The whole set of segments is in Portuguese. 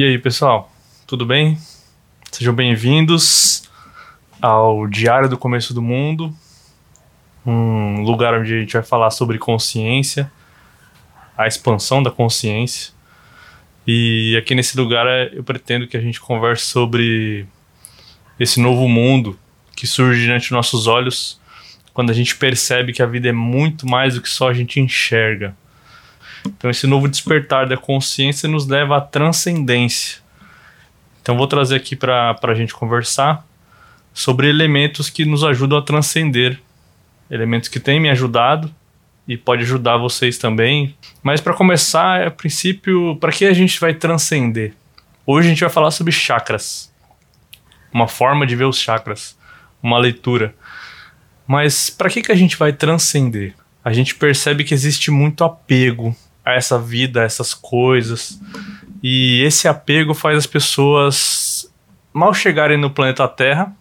E aí, pessoal, tudo bem? Sejam bem-vindos ao Diário do Começo do Mundo, um lugar onde a gente vai falar sobre consciência, a expansão da consciência. E aqui nesse lugar eu pretendo que a gente converse sobre esse novo mundo que surge diante dos nossos olhos quando a gente percebe que a vida é muito mais do que só a gente enxerga. Então, esse novo despertar da consciência nos leva à transcendência. Então, vou trazer aqui para a gente conversar sobre elementos que nos ajudam a transcender. Elementos que têm me ajudado e pode ajudar vocês também. Mas para começar, a princípio, para que a gente vai transcender? Hoje a gente vai falar sobre chakras. Uma forma de ver os chakras, uma leitura. Mas para que que a gente vai transcender? A gente percebe que existe muito apego a essa vida, a essas coisas. E esse apego faz as pessoas mal chegarem no planeta Terra,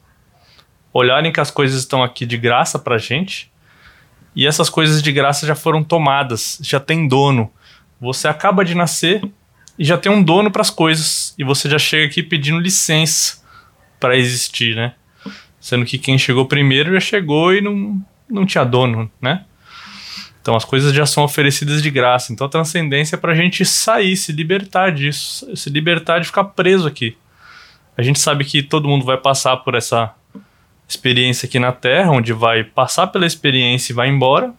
olharem que as coisas estão aqui de graça pra gente, e essas coisas de graça já foram tomadas, já tem dono. Você acaba de nascer e já tem um dono para as coisas, e você já chega aqui pedindo licença para existir, né? Sendo que quem chegou primeiro já chegou e não, não tinha dono, né? Então as coisas já são oferecidas de graça. Então a transcendência é para a gente sair, se libertar disso, se libertar de ficar preso aqui. A gente sabe que todo mundo vai passar por essa experiência aqui na Terra, onde vai passar pela experiência e vai embora.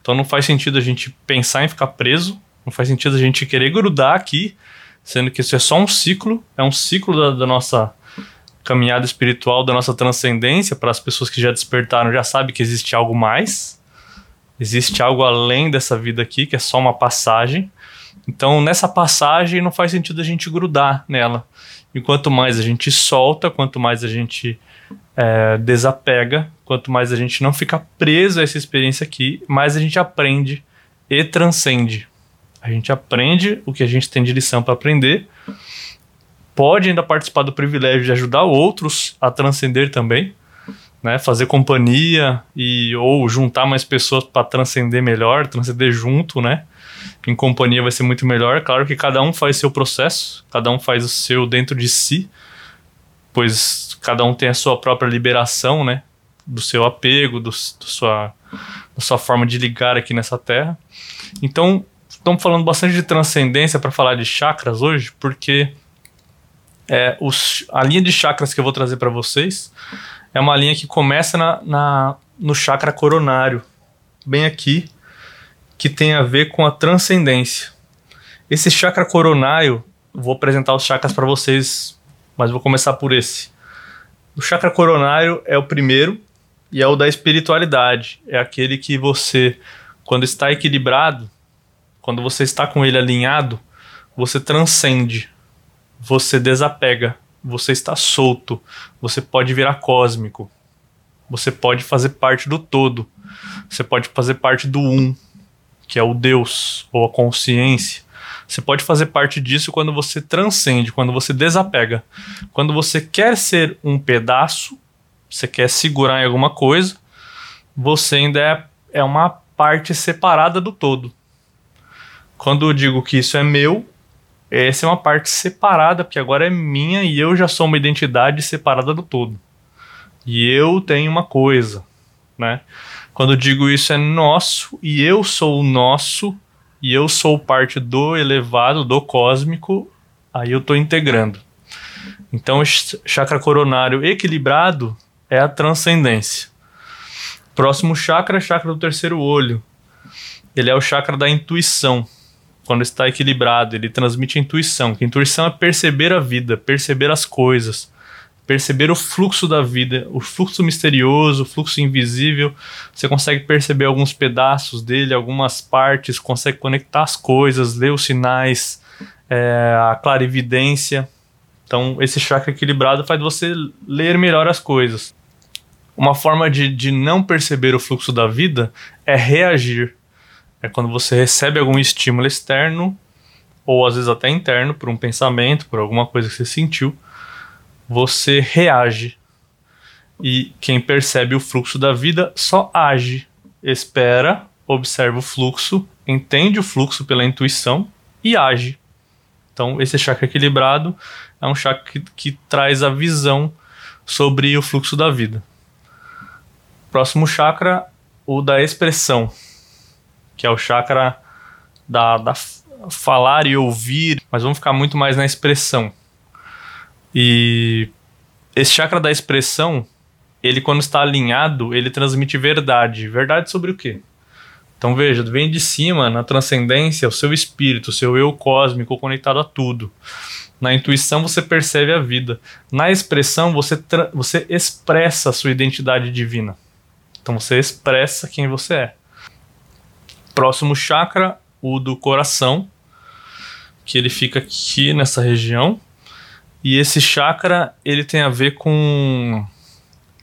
Então não faz sentido a gente pensar em ficar preso, não faz sentido a gente querer grudar aqui, sendo que isso é só um ciclo, é um ciclo da, da nossa caminhada espiritual, da nossa transcendência. Para as pessoas que já despertaram, já sabem que existe algo mais. Existe algo além dessa vida aqui, que é só uma passagem. Então, nessa passagem, não faz sentido a gente grudar nela. E quanto mais a gente solta, quanto mais a gente é, desapega, quanto mais a gente não fica preso a essa experiência aqui, mais a gente aprende e transcende. A gente aprende o que a gente tem de lição para aprender, pode ainda participar do privilégio de ajudar outros a transcender também, né, fazer companhia e ou juntar mais pessoas para transcender melhor, transcender junto, né? Em companhia vai ser muito melhor. Claro que cada um faz seu processo, cada um faz o seu dentro de si, pois cada um tem a sua própria liberação, né? Do seu apego, do, do sua, da sua forma de ligar aqui nessa terra. Então, estamos falando bastante de transcendência para falar de chakras hoje, porque é, os, a linha de chakras que eu vou trazer para vocês é uma linha que começa na, na, no chakra coronário, bem aqui, que tem a ver com a transcendência. Esse chakra coronário, vou apresentar os chakras para vocês, mas vou começar por esse. O chakra coronário é o primeiro e é o da espiritualidade. É aquele que você, quando está equilibrado, quando você está com ele alinhado, você transcende, você desapega, você está solto, você pode virar cósmico, você pode fazer parte do todo, você pode fazer parte do um, que é o Deus ou a consciência. Você pode fazer parte disso quando você transcende, quando você desapega. Quando você quer ser um pedaço, você quer segurar em alguma coisa, você ainda é, é uma parte separada do todo. Quando eu digo que isso é meu, essa é uma parte separada, porque agora é minha e eu já sou uma identidade separada do todo. E eu tenho uma coisa, né? Quando eu digo isso é nosso e eu sou o nosso e eu sou parte do elevado, do cósmico, aí eu estou integrando. Então, chakra coronário equilibrado é a transcendência. Próximo chakra é chakra do terceiro olho. Ele é o chakra da intuição quando está equilibrado, ele transmite intuição. Que intuição é perceber a vida, perceber as coisas, perceber o fluxo da vida, o fluxo misterioso, o fluxo invisível. Você consegue perceber alguns pedaços dele, algumas partes, consegue conectar as coisas, ler os sinais, é, a clarividência. Então, esse chakra equilibrado faz você ler melhor as coisas. Uma forma de, de não perceber o fluxo da vida é reagir é quando você recebe algum estímulo externo, ou às vezes até interno, por um pensamento, por alguma coisa que você sentiu, você reage. E quem percebe o fluxo da vida só age, espera, observa o fluxo, entende o fluxo pela intuição e age. Então, esse chakra equilibrado é um chakra que, que traz a visão sobre o fluxo da vida. Próximo chakra, o da expressão, que é o chakra da, da falar e ouvir, mas vamos ficar muito mais na expressão. E esse chakra da expressão, ele quando está alinhado, ele transmite verdade. Verdade sobre o quê? Então veja, vem de cima, na transcendência, o seu espírito, o seu eu cósmico conectado a tudo. Na intuição você percebe a vida. Na expressão você, você expressa a sua identidade divina. Então você expressa quem você é. Próximo chakra, o do coração, que ele fica aqui nessa região. E esse chakra, ele tem a ver com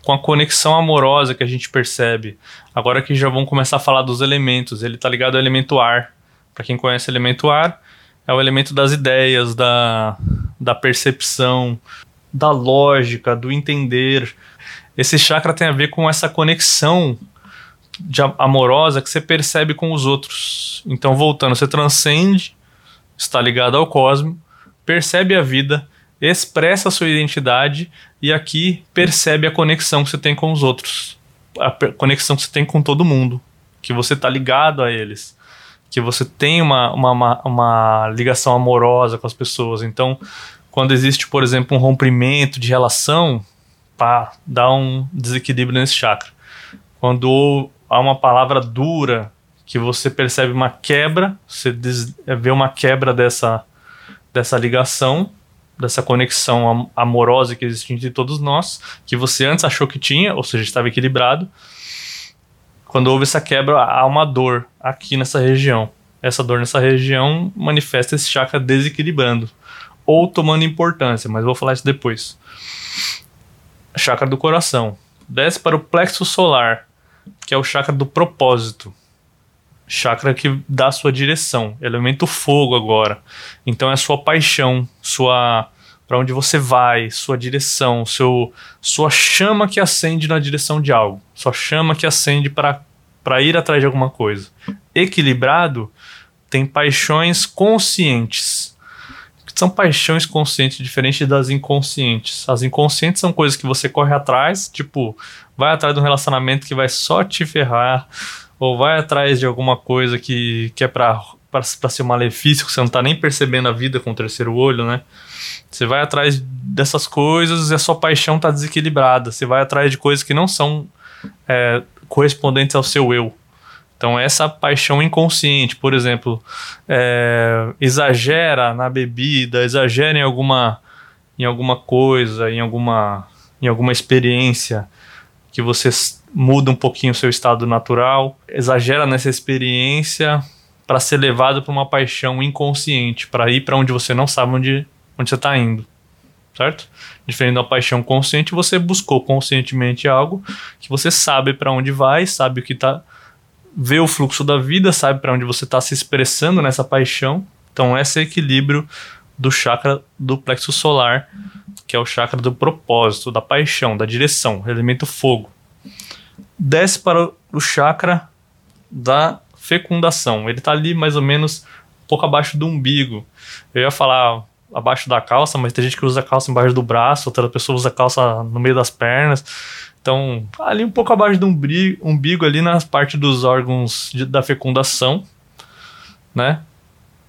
com a conexão amorosa que a gente percebe. Agora que já vão começar a falar dos elementos, ele tá ligado ao elemento ar. Para quem conhece o elemento ar, é o elemento das ideias, da, da percepção, da lógica, do entender. Esse chakra tem a ver com essa conexão de amorosa que você percebe com os outros. Então, voltando, você transcende, está ligado ao cosmos, percebe a vida expressa a sua identidade e aqui percebe a conexão que você tem com os outros, a conexão que você tem com todo mundo, que você está ligado a eles, que você tem uma, uma, uma, ligação amorosa com as pessoas. Então, quando existe, por exemplo, um rompimento de relação, pá, dá um desequilíbrio nesse chakra. Quando há uma palavra dura, que você percebe uma quebra, você vê uma quebra dessa, dessa ligação, dessa conexão amorosa que existe entre todos nós, que você antes achou que tinha, ou seja, estava equilibrado. Quando houve essa quebra, há uma dor aqui nessa região. Essa dor nessa região manifesta esse chakra desequilibrando ou tomando importância, mas vou falar isso depois. Chakra do coração. Desce para o plexo solar, que é o chakra do propósito chakra que dá a sua direção, elemento fogo agora. Então é a sua paixão, sua para onde você vai, sua direção, seu sua chama que acende na direção de algo, sua chama que acende para para ir atrás de alguma coisa. Equilibrado tem paixões conscientes. São paixões conscientes diferentes das inconscientes. As inconscientes são coisas que você corre atrás, tipo, vai atrás de um relacionamento que vai só te ferrar, ou vai atrás de alguma coisa que, que é para ser um malefício, que você não tá nem percebendo a vida com o terceiro olho, né? Você vai atrás dessas coisas e a sua paixão tá desequilibrada. Você vai atrás de coisas que não são é, correspondentes ao seu eu. Então, essa paixão inconsciente, por exemplo, é, exagera na bebida, exagera em alguma, em alguma coisa, em alguma, em alguma experiência que você muda um pouquinho o seu estado natural, exagera nessa experiência para ser levado para uma paixão inconsciente, para ir para onde você não sabe onde, onde você está indo. Certo? Diferente da paixão consciente, você buscou conscientemente algo que você sabe para onde vai, sabe o que está vê o fluxo da vida, sabe para onde você está se expressando nessa paixão. Então, esse é o equilíbrio do chakra do plexo solar, que é o chakra do propósito, da paixão, da direção, elemento fogo desce para o chakra da fecundação. Ele está ali mais ou menos um pouco abaixo do umbigo. Eu ia falar abaixo da calça, mas tem gente que usa a calça embaixo do braço, outra pessoa usa a calça no meio das pernas. Então, ali um pouco abaixo do umbigo, umbigo ali na parte dos órgãos de, da fecundação, né?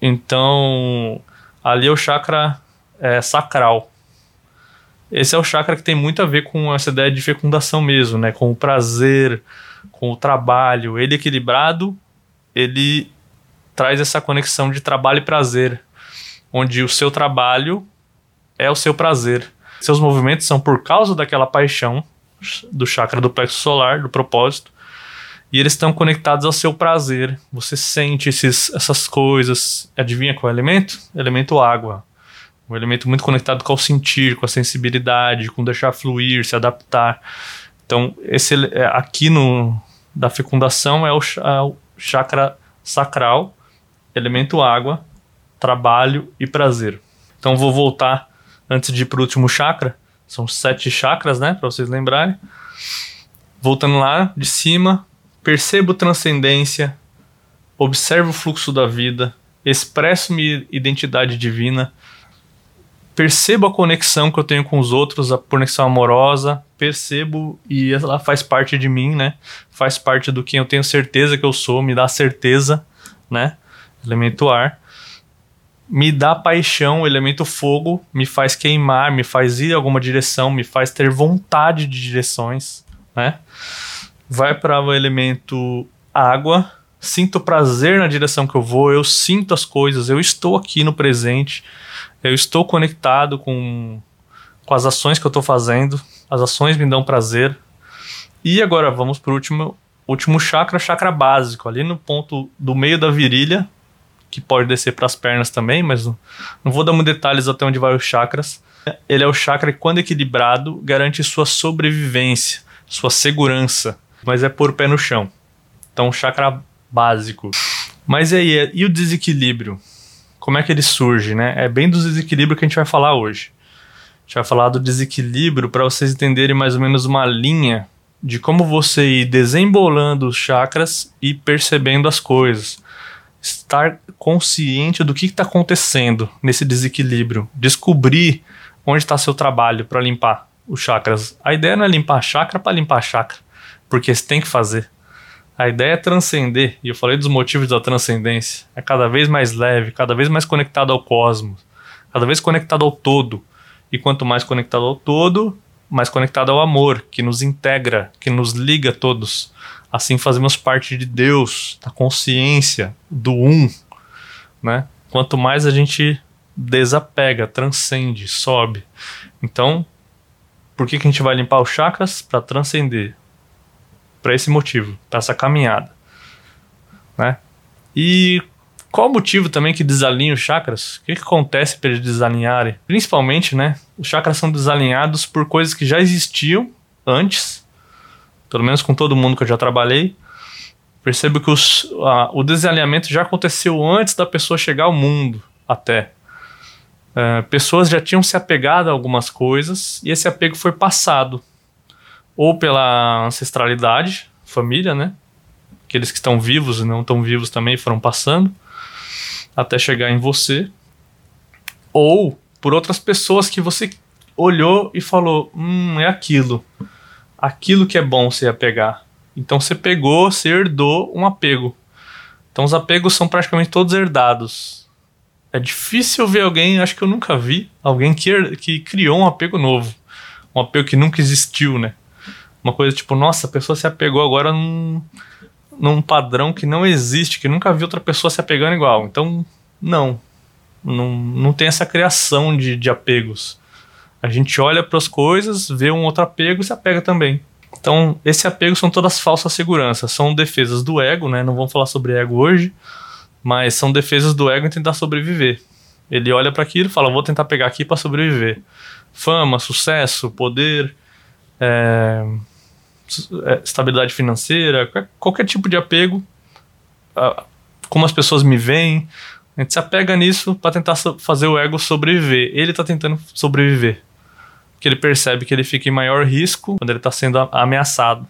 Então, ali é o chakra é, sacral. Esse é o chakra que tem muito a ver com essa ideia de fecundação mesmo, né? Com o prazer, com o trabalho. Ele equilibrado, ele traz essa conexão de trabalho e prazer, onde o seu trabalho é o seu prazer. Seus movimentos são por causa daquela paixão do chakra do plexo solar, do propósito, e eles estão conectados ao seu prazer. Você sente esses, essas coisas. Adivinha qual é o elemento? Elemento água. Um elemento muito conectado com o sentir, com a sensibilidade, com deixar fluir, se adaptar. Então, esse é, aqui no da fecundação é o, é o chakra sacral, elemento água, trabalho e prazer. Então, vou voltar antes de ir para o último chakra. São sete chakras, né? Para vocês lembrarem. Voltando lá de cima, percebo transcendência, observo o fluxo da vida, expresso minha identidade divina, percebo a conexão que eu tenho com os outros, a conexão amorosa, percebo e ela faz parte de mim, né? Faz parte do que eu tenho certeza que eu sou, me dá certeza, né? Elemento ar. Me dá paixão, o elemento fogo, me faz queimar, me faz ir em alguma direção, me faz ter vontade de direções, né? Vai para o elemento água, sinto prazer na direção que eu vou, eu sinto as coisas, eu estou aqui no presente, eu estou conectado com, com as ações que eu estou fazendo, as ações me dão prazer. E agora vamos para o último, último chakra, chakra básico, ali no ponto do meio da virilha, que pode descer para as pernas também, mas não, não vou dar muitos detalhes até onde vai os chakras. Ele é o chakra que, quando equilibrado, garante sua sobrevivência, sua segurança, mas é pôr o pé no chão. Então, chakra básico. Mas e aí, e o desequilíbrio? Como é que ele surge, né? É bem do desequilíbrio que a gente vai falar hoje. A gente vai falar do desequilíbrio para vocês entenderem mais ou menos uma linha de como você ir desembolando os chakras e percebendo as coisas. Estar consciente do que está acontecendo nesse desequilíbrio. Descobrir onde está seu trabalho para limpar os chakras. A ideia não é limpar chakra para limpar chakra, porque você tem que fazer. A ideia é transcender, e eu falei dos motivos da transcendência. É cada vez mais leve, cada vez mais conectado ao cosmos, cada vez conectado ao todo. E quanto mais conectado ao todo, mais conectado ao amor, que nos integra, que nos liga a todos. Assim fazemos parte de Deus, da consciência, do um. Né? Quanto mais a gente desapega, transcende, sobe. Então, por que, que a gente vai limpar os chakras? Para transcender para esse motivo, para essa caminhada, né? E qual o motivo também que desalinha os chakras? O que, que acontece para eles desalinharem? Principalmente, né? Os chakras são desalinhados por coisas que já existiam antes, pelo menos com todo mundo que eu já trabalhei. Percebo que os, a, o desalinhamento já aconteceu antes da pessoa chegar ao mundo, até. É, pessoas já tinham se apegado a algumas coisas e esse apego foi passado ou pela ancestralidade, família, né? Aqueles que estão vivos e não estão vivos também foram passando até chegar em você, ou por outras pessoas que você olhou e falou: hum, é aquilo, aquilo que é bom se apegar. Então você pegou, você herdou um apego. Então os apegos são praticamente todos herdados. É difícil ver alguém, acho que eu nunca vi, alguém que, que criou um apego novo. Um apego que nunca existiu, né? Uma coisa tipo, nossa, a pessoa se apegou agora num, num padrão que não existe, que nunca viu outra pessoa se apegando igual. Então, não. Não, não tem essa criação de, de apegos. A gente olha para as coisas, vê um outro apego e se apega também. Então, esse apego são todas falsas seguranças, são defesas do ego, né? Não vamos falar sobre ego hoje, mas são defesas do ego em tentar sobreviver. Ele olha para aquilo e fala: vou tentar pegar aqui para sobreviver. Fama, sucesso, poder, é, é, estabilidade financeira, qualquer, tipo de apego, como as pessoas me veem, a gente se apega nisso para tentar fazer o ego sobreviver. Ele está tentando sobreviver. Porque ele percebe que ele fica em maior risco quando ele está sendo ameaçado.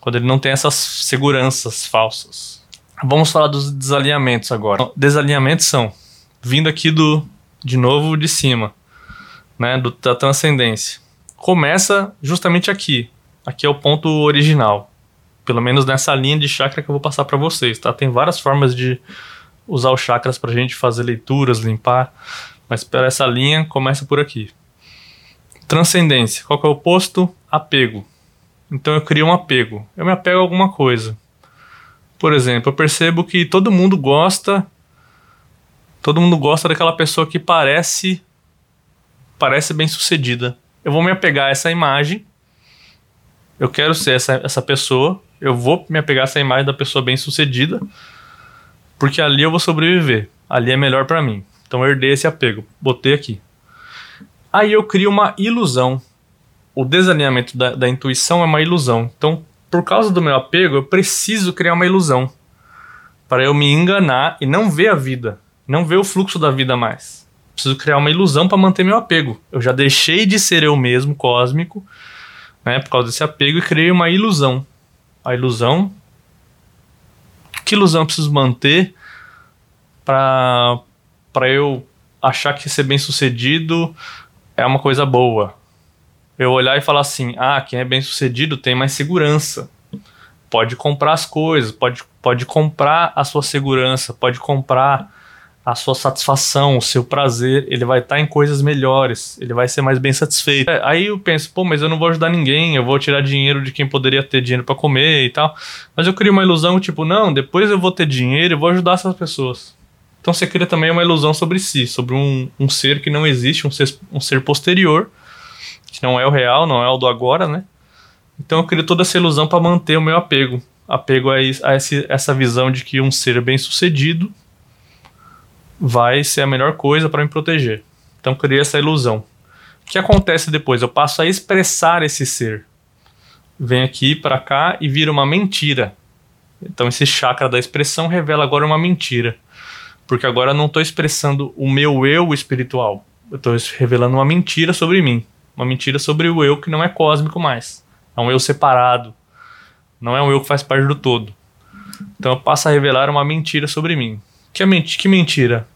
Quando ele não tem essas seguranças falsas. Vamos falar dos desalinhamentos agora. Desalinhamentos são vindo aqui do de novo de cima, né, do, da transcendência começa justamente aqui. Aqui é o ponto original. Pelo menos nessa linha de chakra que eu vou passar para vocês, tá? Tem várias formas de usar os chakras para a gente fazer leituras, limpar, mas para essa linha começa por aqui. Transcendência. Qual que é o oposto? Apego. Então eu crio um apego. Eu me apego a alguma coisa. Por exemplo, eu percebo que todo mundo gosta todo mundo gosta daquela pessoa que parece parece bem sucedida eu vou me apegar a essa imagem. Eu quero ser essa, essa pessoa. Eu vou me apegar a essa imagem da pessoa bem sucedida. Porque ali eu vou sobreviver. Ali é melhor para mim. Então eu herdei esse apego. Botei aqui. Aí eu crio uma ilusão. O desalinhamento da, da intuição é uma ilusão. Então, por causa do meu apego, eu preciso criar uma ilusão. Para eu me enganar e não ver a vida. Não ver o fluxo da vida mais preciso criar uma ilusão para manter meu apego. Eu já deixei de ser eu mesmo, cósmico, né, por causa desse apego, e criei uma ilusão. A ilusão. Que ilusão eu preciso manter para para eu achar que ser bem sucedido é uma coisa boa. Eu olhar e falar assim: ah, quem é bem sucedido tem mais segurança. Pode comprar as coisas, pode, pode comprar a sua segurança, pode comprar a sua satisfação, o seu prazer, ele vai estar tá em coisas melhores, ele vai ser mais bem satisfeito. É, aí eu penso, pô, mas eu não vou ajudar ninguém, eu vou tirar dinheiro de quem poderia ter dinheiro para comer e tal. Mas eu crio uma ilusão, tipo, não, depois eu vou ter dinheiro e vou ajudar essas pessoas. Então você cria também uma ilusão sobre si, sobre um, um ser que não existe, um ser, um ser posterior, que não é o real, não é o do agora, né? Então eu crio toda essa ilusão para manter o meu apego. Apego a, a esse, essa visão de que um ser bem sucedido vai ser a melhor coisa para me proteger. Então criei essa ilusão. O que acontece depois? Eu passo a expressar esse ser. Vem aqui para cá e vira uma mentira. Então esse chakra da expressão revela agora uma mentira. Porque agora eu não estou expressando o meu eu espiritual. Eu estou revelando uma mentira sobre mim. Uma mentira sobre o eu que não é cósmico mais. É um eu separado. Não é um eu que faz parte do todo. Então eu passo a revelar uma mentira sobre mim. Que, é ment que mentira?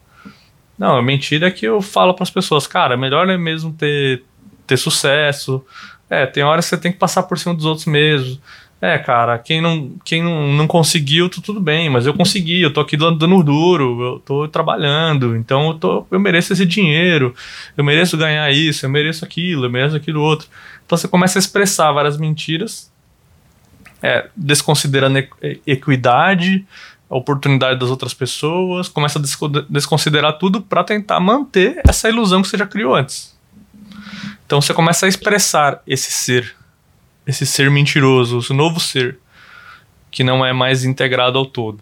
Não, a mentira é que eu falo para as pessoas, cara, melhor é mesmo ter, ter sucesso. É, tem horas que você tem que passar por cima dos outros mesmo. É, cara, quem não, quem não, não conseguiu, tudo bem, mas eu consegui, eu tô aqui dando duro, eu tô trabalhando, então eu, tô, eu mereço esse dinheiro, eu mereço ganhar isso, eu mereço aquilo, eu mereço aquilo outro. Então você começa a expressar várias mentiras, é, desconsiderando equidade, a oportunidade das outras pessoas, começa a desconsiderar tudo para tentar manter essa ilusão que você já criou antes. Então você começa a expressar esse ser esse ser mentiroso, esse novo ser, que não é mais integrado ao todo.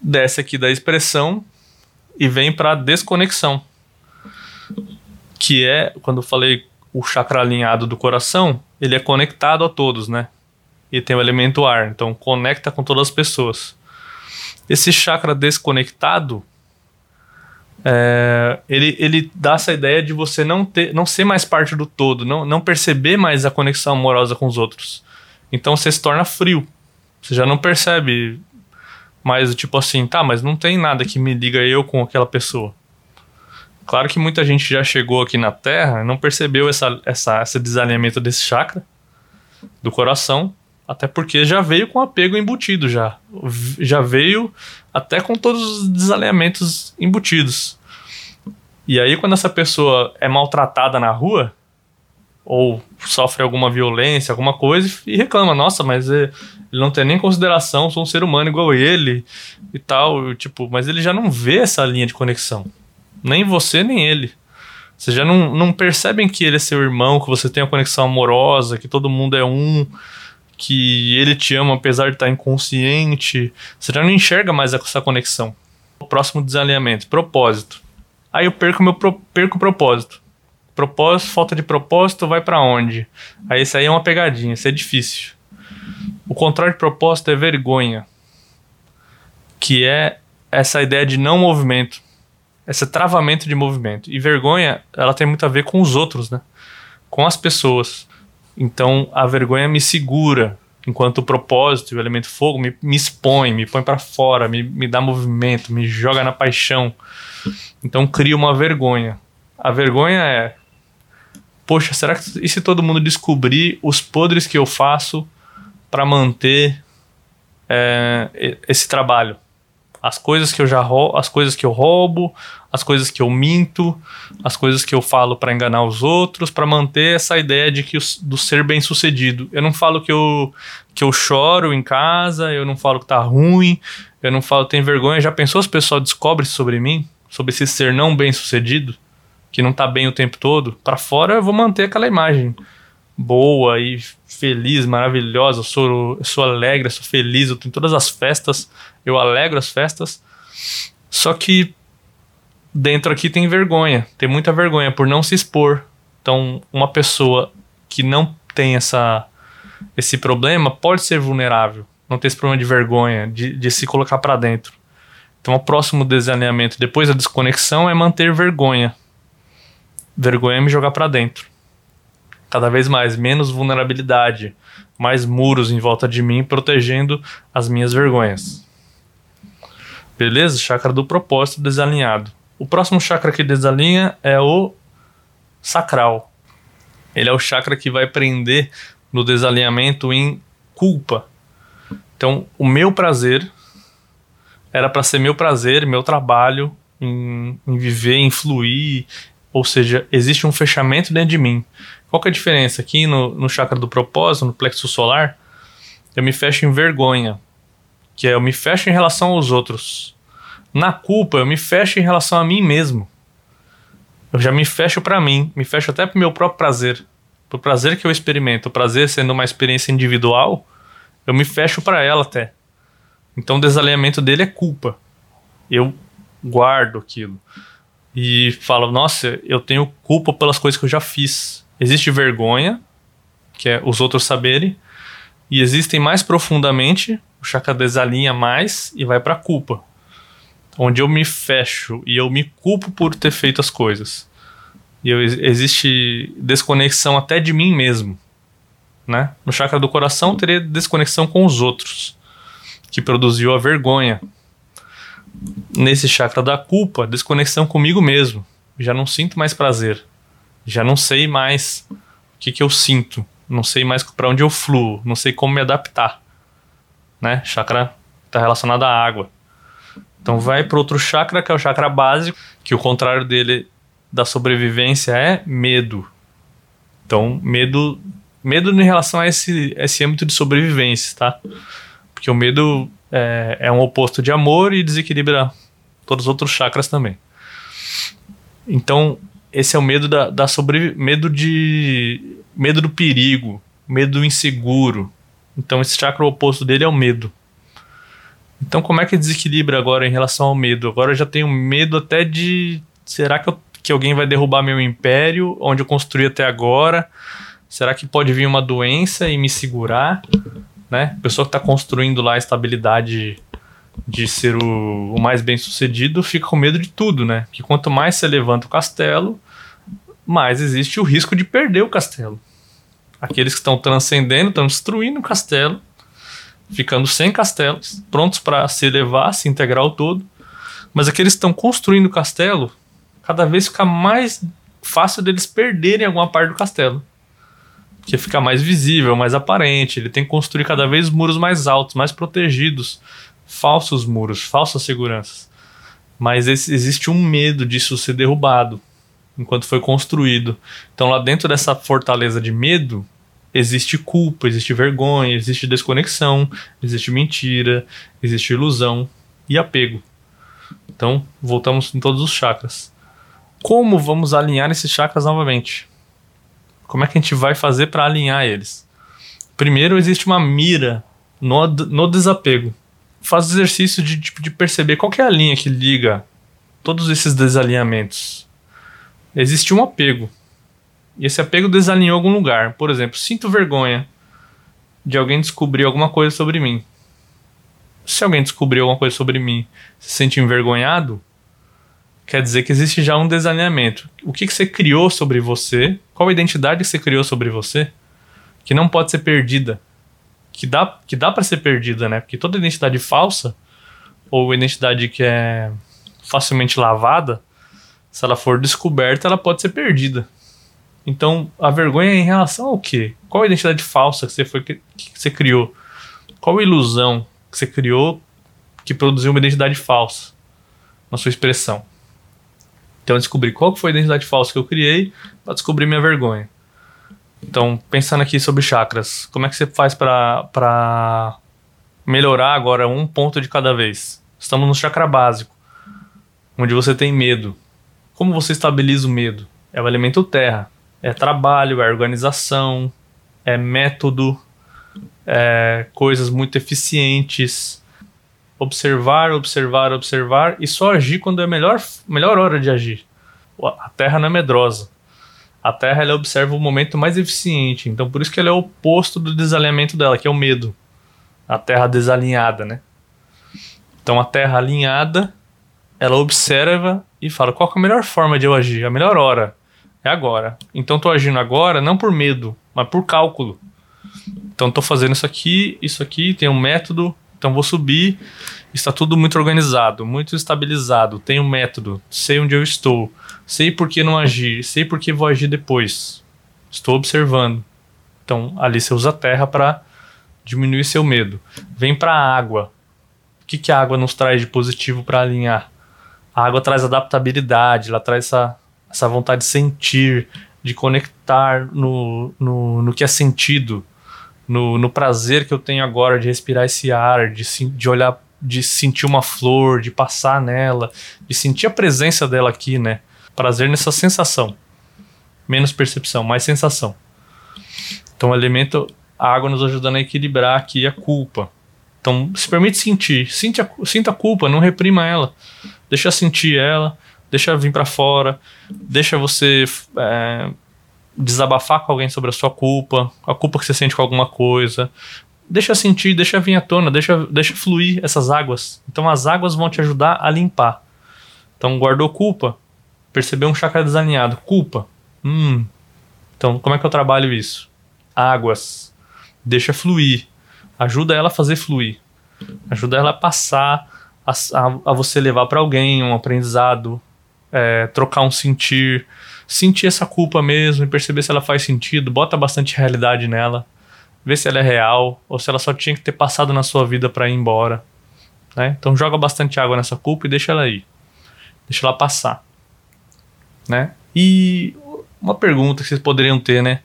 Desce aqui da expressão e vem para a desconexão, que é, quando eu falei o chakra alinhado do coração, ele é conectado a todos, né? E tem o elemento ar, então conecta com todas as pessoas. Esse chakra desconectado, é, ele, ele dá essa ideia de você não ter, não ser mais parte do todo, não, não perceber mais a conexão amorosa com os outros. Então você se torna frio. Você já não percebe mais tipo assim, tá, mas não tem nada que me liga eu com aquela pessoa. Claro que muita gente já chegou aqui na Terra não percebeu essa, essa, esse desalinhamento desse chakra do coração, até porque já veio com apego embutido já. Já veio até com todos os desalinhamentos embutidos. E aí, quando essa pessoa é maltratada na rua, ou sofre alguma violência, alguma coisa, e reclama, nossa, mas ele não tem nem consideração, sou um ser humano igual ele e tal, tipo, mas ele já não vê essa linha de conexão. Nem você, nem ele. Vocês já não, não percebem que ele é seu irmão, que você tem uma conexão amorosa, que todo mundo é um, que ele te ama apesar de estar inconsciente. Você já não enxerga mais essa conexão. O próximo desalinhamento, propósito. Aí eu perco meu pro, perco o propósito. Propósito, falta de propósito, vai para onde? Aí isso aí é uma pegadinha, isso é difícil. O contrário de propósito é vergonha, que é essa ideia de não movimento, esse travamento de movimento. E vergonha, ela tem muito a ver com os outros, né? Com as pessoas. Então a vergonha me segura, enquanto o propósito, o elemento fogo, me, me expõe, me põe para fora, me, me dá movimento, me joga na paixão. Então cria uma vergonha. A vergonha é: poxa, será que e se todo mundo descobrir os podres que eu faço para manter é, esse trabalho? as coisas que eu já as coisas que eu roubo, as coisas que eu minto, as coisas que eu falo para enganar os outros, para manter essa ideia de que do ser bem-sucedido. Eu não falo que eu que eu choro em casa, eu não falo que tá ruim, eu não falo que tenho vergonha. Já pensou se o pessoal descobre sobre mim, sobre esse ser não bem-sucedido, que não tá bem o tempo todo? Para fora eu vou manter aquela imagem boa e feliz, maravilhosa, eu sou, eu sou alegre, eu sou feliz, eu tenho todas as festas, eu alegro as festas. Só que dentro aqui tem vergonha, tem muita vergonha por não se expor. Então, uma pessoa que não tem essa, esse problema pode ser vulnerável, não ter esse problema de vergonha, de, de se colocar para dentro. Então, o próximo desalinhamento depois da desconexão é manter vergonha. Vergonha é me jogar para dentro cada vez mais, menos vulnerabilidade, mais muros em volta de mim protegendo as minhas vergonhas. Beleza? Chakra do propósito desalinhado. O próximo chakra que desalinha é o sacral. Ele é o chakra que vai prender no desalinhamento em culpa. Então, o meu prazer era para ser meu prazer, meu trabalho em, em, viver, em fluir. Ou seja, existe um fechamento dentro de mim. Qual que é a diferença? Aqui no, no chakra do propósito, no plexo solar, eu me fecho em vergonha, que é eu me fecho em relação aos outros. Na culpa, eu me fecho em relação a mim mesmo. Eu já me fecho para mim, me fecho até pro meu próprio prazer. Pro prazer que eu experimento, o prazer sendo uma experiência individual, eu me fecho para ela até. Então o desalinhamento dele é culpa. Eu guardo aquilo. E falo, nossa, eu tenho culpa pelas coisas que eu já fiz. Existe vergonha, que é os outros saberem, e existem mais profundamente, o chakra desalinha mais e vai para culpa onde eu me fecho e eu me culpo por ter feito as coisas. E eu, existe desconexão até de mim mesmo. Né? No chakra do coração teria desconexão com os outros, que produziu a vergonha. Nesse chakra da culpa, desconexão comigo mesmo. Já não sinto mais prazer. Já não sei mais o que, que eu sinto. Não sei mais para onde eu fluo. Não sei como me adaptar. Né? Chakra está relacionado à água. Então vai para outro chakra, que é o chakra básico, que o contrário dele da sobrevivência é medo. Então, medo medo em relação a esse, esse âmbito de sobrevivência, tá? Porque o medo é, é um oposto de amor e desequilibra todos os outros chakras também. Então, esse é o medo da, da sobre medo de medo do perigo, medo do inseguro. Então, esse chakra oposto dele é o medo. Então, como é que desequilibra agora em relação ao medo? Agora eu já tenho medo até de. Será que, eu, que alguém vai derrubar meu império, onde eu construí até agora? Será que pode vir uma doença e me segurar? Né? A pessoa que está construindo lá a estabilidade de ser o, o, mais bem sucedido fica com medo de tudo, né? Que quanto mais você levanta o castelo, mais existe o risco de perder o castelo. Aqueles que estão transcendendo, estão destruindo o castelo ficando sem castelos, prontos para se elevar, se integrar ao todo. Mas aqueles que estão construindo o castelo, cada vez fica mais fácil deles perderem alguma parte do castelo. Porque fica mais visível, mais aparente. Ele tem que construir cada vez muros mais altos, mais protegidos. Falsos muros, falsas seguranças. Mas esse, existe um medo disso ser derrubado enquanto foi construído. Então, lá dentro dessa fortaleza de medo, existe culpa, existe vergonha, existe desconexão, existe mentira, existe ilusão e apego. Então, voltamos em todos os chakras. Como vamos alinhar esses chakras novamente? Como é que a gente vai fazer para alinhar eles? Primeiro, existe uma mira no, no desapego. Faz o exercício de, de, de perceber qual é a linha que liga todos esses desalinhamentos. Existe um apego. E esse apego desalinhou algum lugar. Por exemplo, sinto vergonha de alguém descobrir alguma coisa sobre mim. Se alguém descobriu alguma coisa sobre mim, se sente envergonhado, quer dizer que existe já um desalinhamento. O que, que você criou sobre você? Qual identidade que você criou sobre você? Que não pode ser perdida. Que dá, que dá para ser perdida, né? Porque toda identidade falsa, ou identidade que é facilmente lavada, se ela for descoberta, ela pode ser perdida. Então, a vergonha é em relação ao quê? Qual a identidade falsa que você, foi, que você criou? Qual a ilusão que você criou que produziu uma identidade falsa na sua expressão? Então, eu descobri qual foi a identidade falsa que eu criei para descobrir minha vergonha. Então, pensando aqui sobre chakras, como é que você faz para melhorar agora um ponto de cada vez? Estamos no chakra básico, onde você tem medo. Como você estabiliza o medo? É o elemento terra é trabalho, é organização, é método, é coisas muito eficientes. Observar, observar, observar e só agir quando é a melhor, melhor hora de agir. A Terra não é medrosa. A Terra ela observa o momento mais eficiente. Então por isso que ela é o oposto do desalinhamento dela, que é o medo. A Terra desalinhada, né? Então a Terra alinhada, ela observa e fala qual é a melhor forma de eu agir, a melhor hora. É agora. Então tô agindo agora não por medo, mas por cálculo. Então tô fazendo isso aqui, isso aqui, tem um método, Então vou subir, está tudo muito organizado, muito estabilizado, tenho método, sei onde eu estou, sei por que não agir, sei por que vou agir depois. Estou observando. Então ali você usa a terra para diminuir seu medo. Vem para a água. O que, que a água nos traz de positivo para alinhar? A água traz adaptabilidade, ela traz essa, essa vontade de sentir, de conectar no, no, no que é sentido, no, no prazer que eu tenho agora de respirar esse ar, de, de olhar, de sentir uma flor, de passar nela, de sentir a presença dela aqui, né? Prazer nessa sensação. Menos percepção, mais sensação. Então, o elemento, a água nos ajudando a equilibrar aqui a culpa. Então, se permite sentir. Sinta, sinta a culpa, não reprima ela. Deixa sentir ela deixa vir para fora, deixa você é, desabafar com alguém sobre a sua culpa, a culpa que você sente com alguma coisa. Deixa sentir, deixa vir à tona, deixa, deixa fluir essas águas. Então as águas vão te ajudar a limpar. Então guardou culpa, percebeu um chakra desalinhado, culpa. Hum. Então como é que eu trabalho isso? Águas. Deixa fluir. Ajuda ela a fazer fluir. Ajuda ela a passar a, a, a você levar para alguém um aprendizado, é, trocar um sentir, sentir essa culpa mesmo e perceber se ela faz sentido, bota bastante realidade nela, vê se ela é real ou se ela só tinha que ter passado na sua vida para ir embora. Né? Então joga bastante água nessa culpa e deixa ela ir, deixa ela passar. Né? E uma pergunta que vocês poderiam ter, né?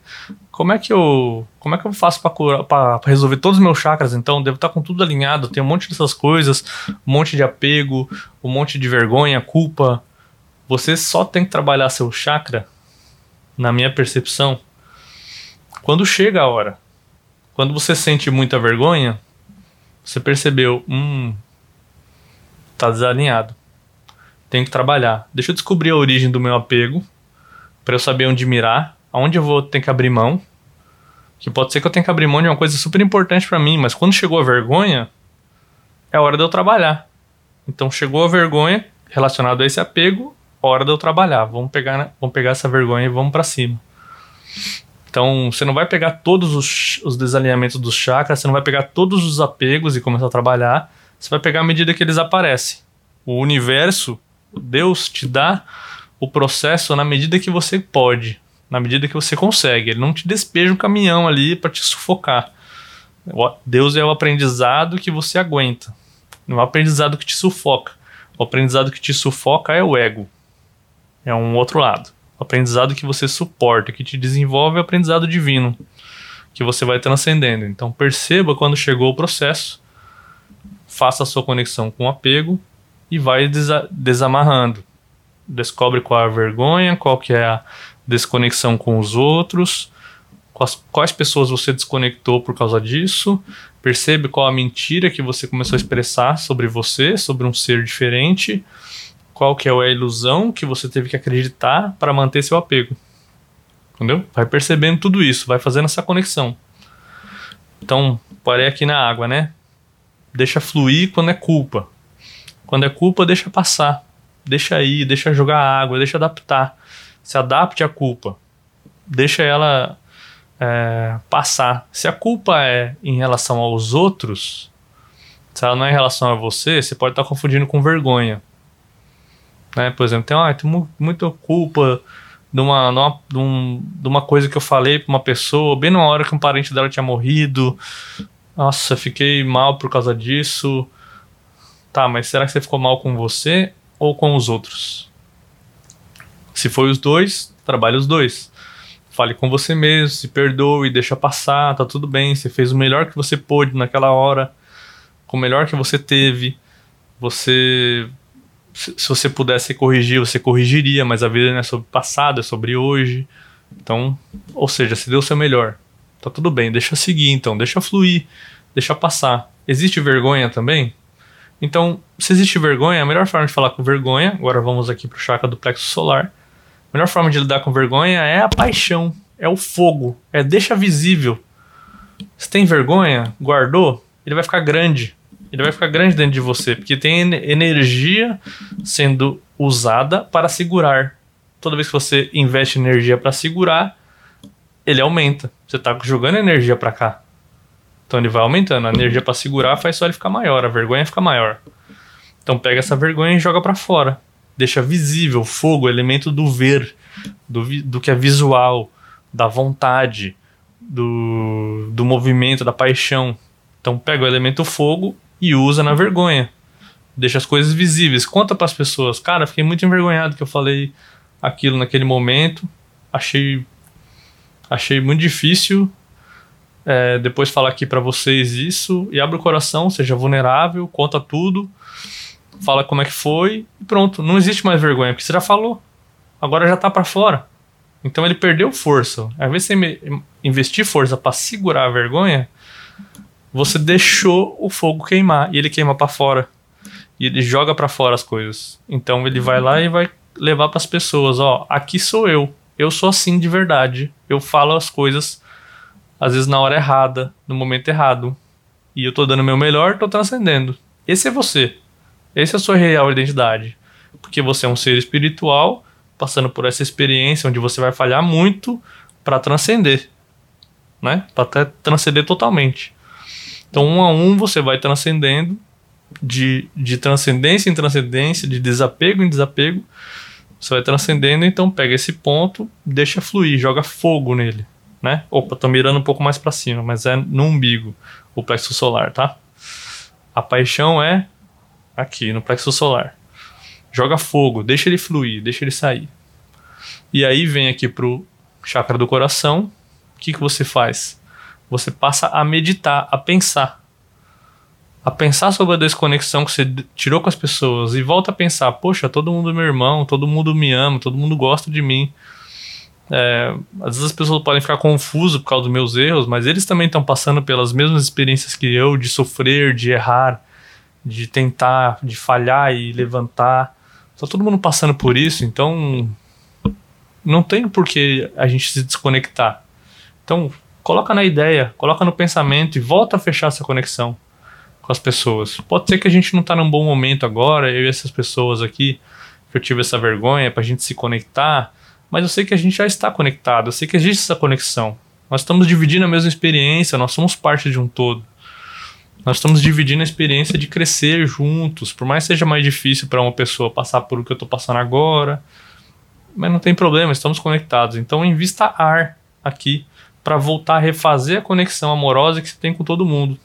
Como é que eu, como é que eu faço para resolver todos os meus chakras? Então, devo estar com tudo alinhado, tem um monte dessas coisas, um monte de apego, um monte de vergonha, culpa, você só tem que trabalhar seu chakra, na minha percepção, quando chega a hora. Quando você sente muita vergonha, você percebeu, hum, tá desalinhado. Tenho que trabalhar. Deixa eu descobrir a origem do meu apego, para eu saber onde mirar, aonde eu vou ter que abrir mão. Que pode ser que eu tenha que abrir mão de uma coisa super importante para mim, mas quando chegou a vergonha, é hora de eu trabalhar. Então chegou a vergonha relacionado a esse apego, hora de eu trabalhar. Vamos pegar, vamos pegar essa vergonha e vamos para cima. Então, você não vai pegar todos os, os desalinhamentos dos chakras, você não vai pegar todos os apegos e começar a trabalhar. Você vai pegar à medida que eles aparecem. O universo, Deus te dá o processo na medida que você pode, na medida que você consegue. Ele não te despeja um caminhão ali para te sufocar. Deus é o aprendizado que você aguenta, não é o aprendizado que te sufoca. O aprendizado que te sufoca é o ego. É um outro lado. O aprendizado que você suporta, que te desenvolve é o aprendizado divino, que você vai transcendendo. Então perceba quando chegou o processo, faça a sua conexão com o apego e vai desa desamarrando. Descobre qual é a vergonha, qual que é a desconexão com os outros, quais, quais pessoas você desconectou por causa disso, percebe qual a mentira que você começou a expressar sobre você, sobre um ser diferente qual que é a ilusão que você teve que acreditar para manter seu apego. Entendeu? Vai percebendo tudo isso, vai fazendo essa conexão. Então, parei aqui na água, né? Deixa fluir quando é culpa. Quando é culpa, deixa passar. Deixa ir, deixa jogar água, deixa adaptar. Se adapte à culpa. Deixa ela é, passar. Se a culpa é em relação aos outros, se ela não é em relação a você, você pode estar confundindo com vergonha. Né? Por exemplo, tem, ah, tem muita culpa de uma, numa, de, de uma coisa que eu falei pra uma pessoa, bem na hora que um parente dela tinha morrido. Nossa, fiquei mal por causa disso. Tá, mas será que você ficou mal com você ou com os outros? Se foi os dois, trabalhe os dois. Fale com você mesmo, se perdoe, deixa passar, tá tudo bem. Você fez o melhor que você pôde naquela hora, com o melhor que você teve. Você se, você pudesse corrigir, você corrigiria, mas a vida não é sobre passado, é sobre hoje. Então, ou seja, se deu o seu melhor. Tá tudo bem, deixa seguir então, deixa fluir, deixa passar. Existe vergonha também? Então, se existe vergonha, a melhor forma de falar com vergonha, agora vamos aqui pro chakra do plexo solar. A melhor forma de lidar com vergonha é a paixão, é o fogo, é deixa visível. Se tem vergonha, guardou, ele vai ficar grande ele vai ficar grande dentro de você, porque tem energia sendo usada para segurar. Toda vez que você investe energia para segurar, ele aumenta. Você está jogando energia para cá. Então ele vai aumentando. A energia para segurar faz só ele ficar maior, a vergonha fica maior. Então pega essa vergonha e joga para fora. Deixa visível, fogo, elemento do ver, do, do que é visual, da vontade, do, do movimento, da paixão. Então pega o elemento fogo e usa na vergonha. Deixa as coisas visíveis. Conta para as pessoas. Cara, fiquei muito envergonhado que eu falei aquilo naquele momento. Achei achei muito difícil é, depois falar aqui para vocês isso e abre o coração, seja vulnerável, conta tudo, fala como é que foi e pronto. Não existe mais vergonha, porque você já falou. Agora já tá para fora. Então ele perdeu força. Às vezes você investir força para segurar a vergonha, você deixou o fogo queimar e ele queima para fora. E ele joga para fora as coisas. Então ele vai lá e vai levar para as pessoas, ó, aqui sou eu. Eu sou assim de verdade. Eu falo as coisas às vezes na hora errada, no momento errado. E eu tô dando o meu melhor, tô transcendendo. Esse é você. Essa é a sua real identidade. Porque você é um ser espiritual, passando por essa experiência onde você vai falhar muito para transcender. Né? Para até transcender totalmente. Então, um a um, você vai transcendendo de, de transcendência em transcendência, de desapego em desapego. Você vai transcendendo, então pega esse ponto, deixa fluir, joga fogo nele né? Opa, tô mirando um pouco mais para cima, mas é no umbigo, o plexo solar, tá? A paixão é aqui, no plexo solar. Joga fogo, deixa ele fluir, deixa ele sair. E aí vem aqui pro chakra do coração. O que, que você faz? Você passa a meditar, a pensar. A pensar sobre a desconexão que você tirou com as pessoas e volta a pensar: poxa, todo mundo é meu irmão, todo mundo me ama, todo mundo gosta de mim é, às vezes as pessoas podem ficar confusas por causa dos meus erros, mas eles também estão passando pelas mesmas experiências que eu, de sofrer, de errar, de tentar, de falhar e levantar. Está todo mundo passando por isso, então não tem por que a gente se desconectar. Então, coloca na ideia, coloca no pensamento e volta a fechar essa conexão com as pessoas. Pode ser que a gente não está num bom momento agora, eu e essas pessoas aqui, que eu tive essa vergonha para a gente se conectar mas eu sei que a gente já está conectado, eu sei que existe essa conexão. Nós estamos dividindo a mesma experiência, nós somos parte de um todo. Nós estamos dividindo a experiência de crescer juntos, por mais que seja mais difícil para uma pessoa passar por o que eu estou passando agora, mas não tem problema, estamos conectados. Então invista ar aqui para voltar a refazer a conexão amorosa que você tem com todo mundo.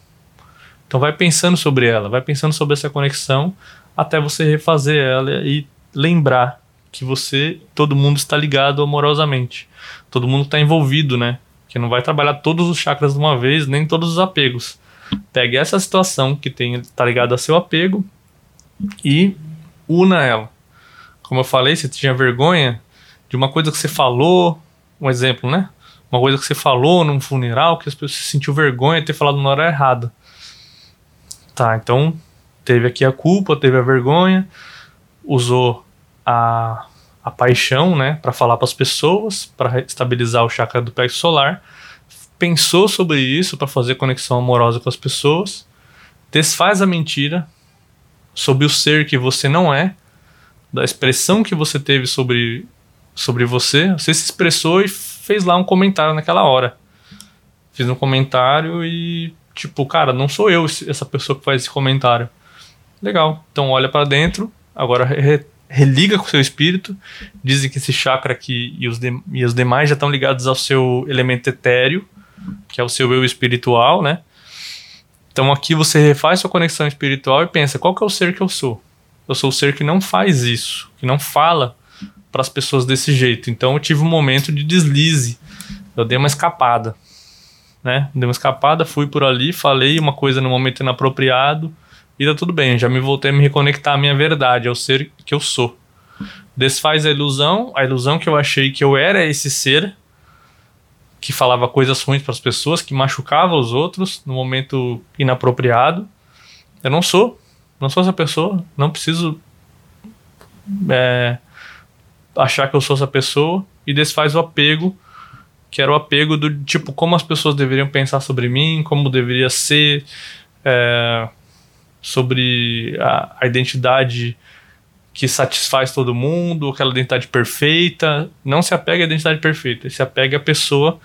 Então vai pensando sobre ela, vai pensando sobre essa conexão até você refazer ela e lembrar que você, todo mundo está ligado amorosamente. Todo mundo está envolvido, né? Que não vai trabalhar todos os chakras de uma vez, nem todos os apegos. Pegue essa situação que tem está ligada a seu apego e una ela. Como eu falei, você tinha vergonha de uma coisa que você falou, um exemplo, né? Uma coisa que você falou num funeral que as pessoas se sentiu vergonha de ter falado na hora errada. Tá, então teve aqui a culpa, teve a vergonha, usou a, a paixão, né, para falar para as pessoas, para estabilizar o chakra do plexo solar, pensou sobre isso para fazer conexão amorosa com as pessoas, desfaz a mentira sobre o ser que você não é, da expressão que você teve sobre sobre você, você se expressou e fez lá um comentário naquela hora. Fiz um comentário e tipo, cara, não sou eu essa pessoa que faz esse comentário. Legal. Então olha para dentro, agora religa com o seu espírito. Dizem que esse chakra aqui e os, e os demais já estão ligados ao seu elemento etéreo, que é o seu eu espiritual, né? Então aqui você refaz sua conexão espiritual e pensa: qual que é o ser que eu sou? Eu sou o ser que não faz isso, que não fala para as pessoas desse jeito. Então eu tive um momento de deslize. Eu dei uma escapada, né? Dei uma escapada, fui por ali, falei uma coisa no momento inapropriado e tá tudo bem, já me voltei a me reconectar à minha verdade, ao ser que eu sou. Desfaz a ilusão, a ilusão que eu achei que eu era esse ser que falava coisas ruins para as pessoas, que machucava os outros no momento inapropriado. Eu não sou, não sou essa pessoa, não preciso é, achar que eu sou essa pessoa e desfaz o apego, que era o apego do tipo como as pessoas deveriam pensar sobre mim, como deveria ser, é, sobre a, a identidade que satisfaz todo mundo, aquela identidade perfeita. Não se apega à identidade perfeita, se apega à pessoa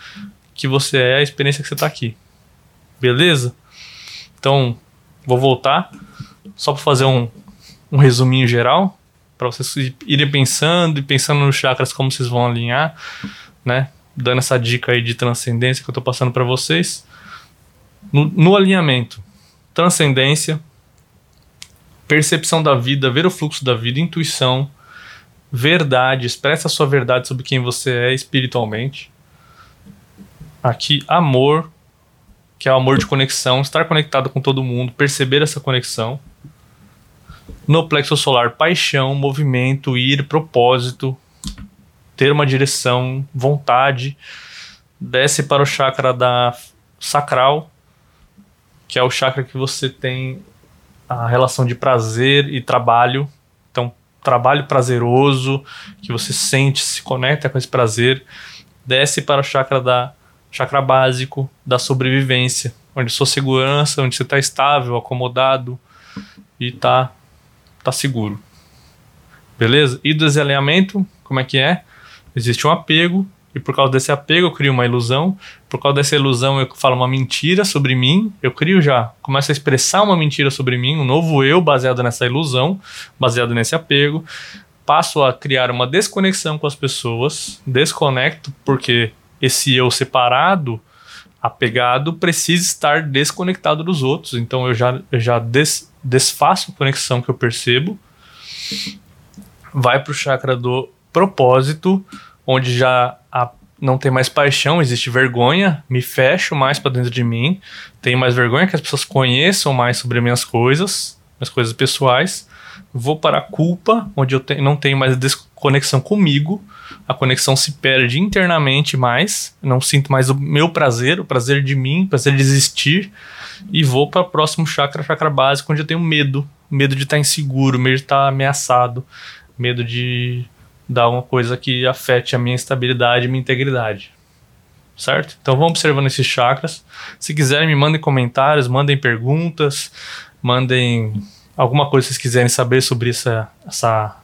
que você é, a experiência que você está aqui. Beleza? Então, vou voltar só para fazer um, um resuminho geral para vocês irem pensando e pensando nos chakras como vocês vão alinhar, né? Dando essa dica aí de transcendência que eu estou passando para vocês. No, no alinhamento, transcendência, percepção da vida, ver o fluxo da vida, intuição, verdade, expressa a sua verdade sobre quem você é espiritualmente. Aqui, amor, que é o amor de conexão, estar conectado com todo mundo, perceber essa conexão. No plexo solar, paixão, movimento, ir, propósito, ter uma direção, vontade. Desce para o chakra da sacral, que é o chakra que você tem a relação de prazer e trabalho. Então, trabalho prazeroso, que você sente, se conecta com esse prazer. Desce para o chakra da chakra básico da sobrevivência, onde sua segurança, onde você está estável, acomodado e está tá seguro. Beleza? E do desalinhamento, como é que é? Existe um apego, e por causa desse apego eu crio uma ilusão. Por causa dessa ilusão eu falo uma mentira sobre mim. Eu crio já, começo a expressar uma mentira sobre mim, um novo eu baseado nessa ilusão, baseado nesse apego. Passo a criar uma desconexão com as pessoas, desconecto porque esse eu separado, apegado, precisa estar desconectado dos outros. Então eu já, eu já des, desfaço a conexão que eu percebo. Vai para o chakra do propósito, onde já não tem mais paixão, existe vergonha, me fecho mais para dentro de mim, tenho mais vergonha que as pessoas conheçam mais sobre minhas coisas, minhas coisas pessoais. Vou para a culpa, onde eu te, não tenho mais desconexão comigo, a conexão se perde internamente mais, não sinto mais o meu prazer, o prazer de mim, o prazer de existir, e vou para o próximo chakra, chakra básico, onde eu tenho medo, medo de estar inseguro, medo de estar ameaçado, medo de dar uma coisa que afete a minha estabilidade e minha integridade. Certo? Então vamos observando esses chakras. Se quiserem, me mandem comentários, mandem perguntas, mandem alguma coisa que vocês quiserem saber sobre essa, essa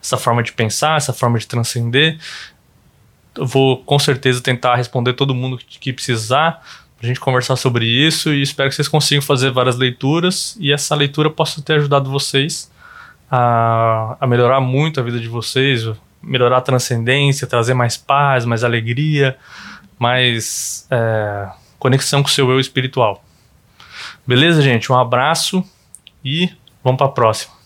essa forma de pensar, essa forma de transcender. Eu vou com certeza tentar responder todo mundo que, que precisar a gente conversar sobre isso e espero que vocês consigam fazer várias leituras e essa leitura possa ter ajudado vocês a, a melhorar muito a vida de vocês, melhorar a transcendência, trazer mais paz, mais alegria, mais é, conexão com o seu eu espiritual. Beleza, gente? Um abraço e vamos para a próxima.